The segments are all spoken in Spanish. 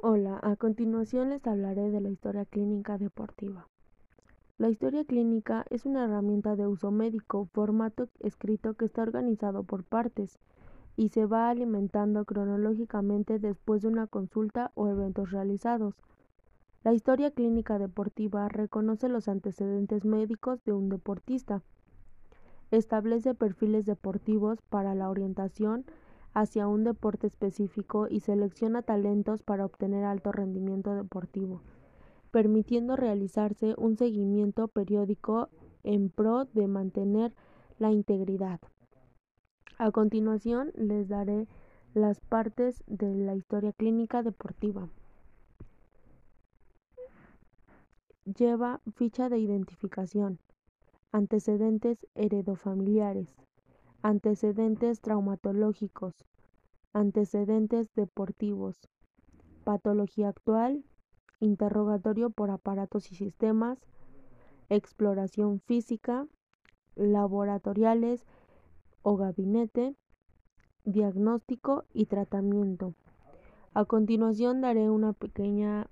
Hola, a continuación les hablaré de la historia clínica deportiva. La historia clínica es una herramienta de uso médico, formato escrito que está organizado por partes y se va alimentando cronológicamente después de una consulta o eventos realizados. La historia clínica deportiva reconoce los antecedentes médicos de un deportista, establece perfiles deportivos para la orientación hacia un deporte específico y selecciona talentos para obtener alto rendimiento deportivo, permitiendo realizarse un seguimiento periódico en pro de mantener la integridad. A continuación les daré las partes de la historia clínica deportiva. Lleva ficha de identificación, antecedentes heredofamiliares, antecedentes traumatológicos, antecedentes deportivos, patología actual, interrogatorio por aparatos y sistemas, exploración física, laboratoriales o gabinete, diagnóstico y tratamiento. A continuación daré una pequeña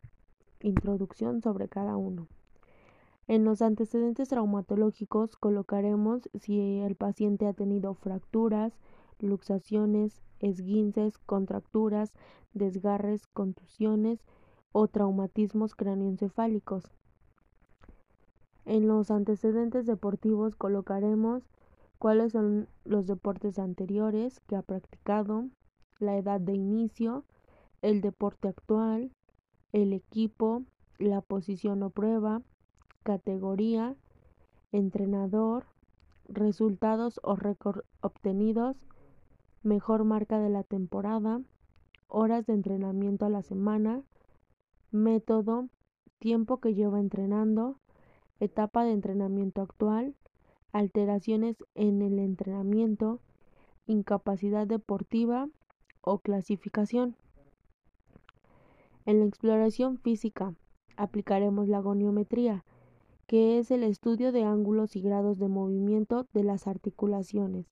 introducción sobre cada uno. En los antecedentes traumatológicos colocaremos si el paciente ha tenido fracturas, luxaciones, esguinces, contracturas, desgarres, contusiones o traumatismos cráneoencefálicos. En los antecedentes deportivos colocaremos cuáles son los deportes anteriores que ha practicado, la edad de inicio, el deporte actual, el equipo, la posición o prueba, categoría, entrenador, resultados o récord obtenidos, mejor marca de la temporada, horas de entrenamiento a la semana, método, tiempo que lleva entrenando, etapa de entrenamiento actual, alteraciones en el entrenamiento, incapacidad deportiva o clasificación. En la exploración física aplicaremos la goniometría, que es el estudio de ángulos y grados de movimiento de las articulaciones.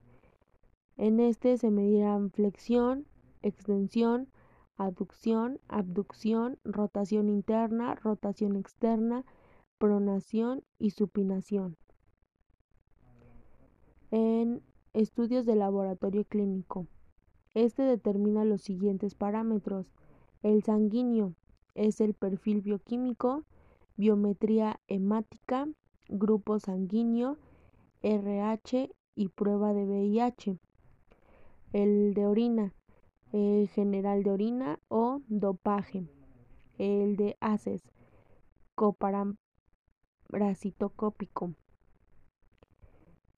En este se medirán flexión, extensión, aducción, abducción, rotación interna, rotación externa, pronación y supinación. En estudios de laboratorio clínico, este determina los siguientes parámetros. El sanguíneo es el perfil bioquímico, biometría hemática, grupo sanguíneo, RH y prueba de VIH. El de orina, el general de orina o dopaje. El de ACES, coparasitocópico.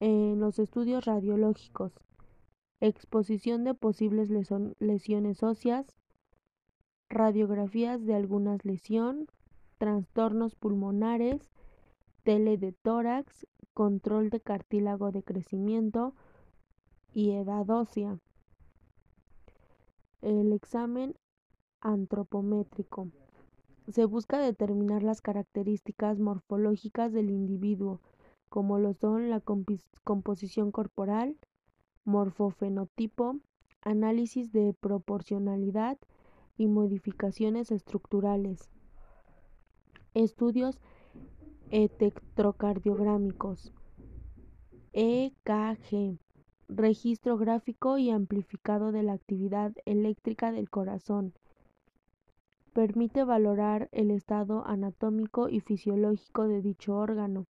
En los estudios radiológicos, exposición de posibles lesiones óseas, radiografías de algunas lesión, trastornos pulmonares, tele de tórax, control de cartílago de crecimiento y edad ósea. El examen antropométrico. Se busca determinar las características morfológicas del individuo, como lo son la composición corporal, morfofenotipo, análisis de proporcionalidad y modificaciones estructurales. Estudios electrocardiográmicos. EKG. Registro gráfico y amplificado de la actividad eléctrica del corazón. Permite valorar el estado anatómico y fisiológico de dicho órgano.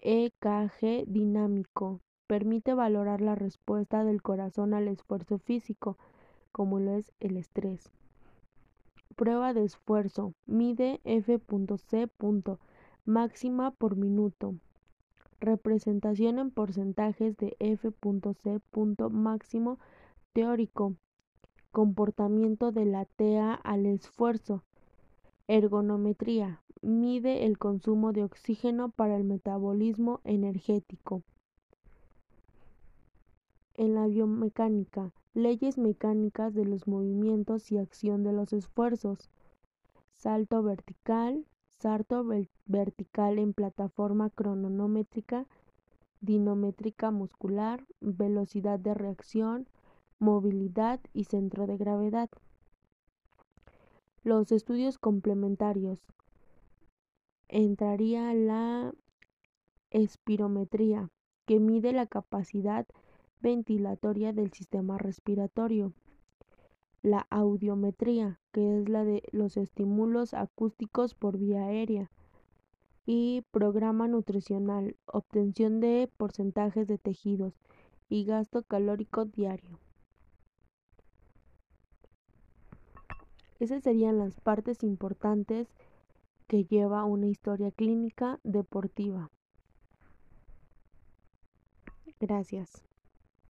EKG dinámico. Permite valorar la respuesta del corazón al esfuerzo físico, como lo es el estrés. Prueba de esfuerzo. Mide F.C. máxima por minuto. Representación en porcentajes de F.C. máximo teórico. Comportamiento de la TEA al esfuerzo. Ergonometría. Mide el consumo de oxígeno para el metabolismo energético. En la biomecánica, leyes mecánicas de los movimientos y acción de los esfuerzos. Salto vertical, salto vertical en plataforma cronométrica, dinométrica muscular, velocidad de reacción, movilidad y centro de gravedad. Los estudios complementarios. Entraría la espirometría, que mide la capacidad ventilatoria del sistema respiratorio. La audiometría, que es la de los estímulos acústicos por vía aérea. Y programa nutricional, obtención de porcentajes de tejidos y gasto calórico diario. Esas serían las partes importantes que lleva una historia clínica deportiva. Gracias.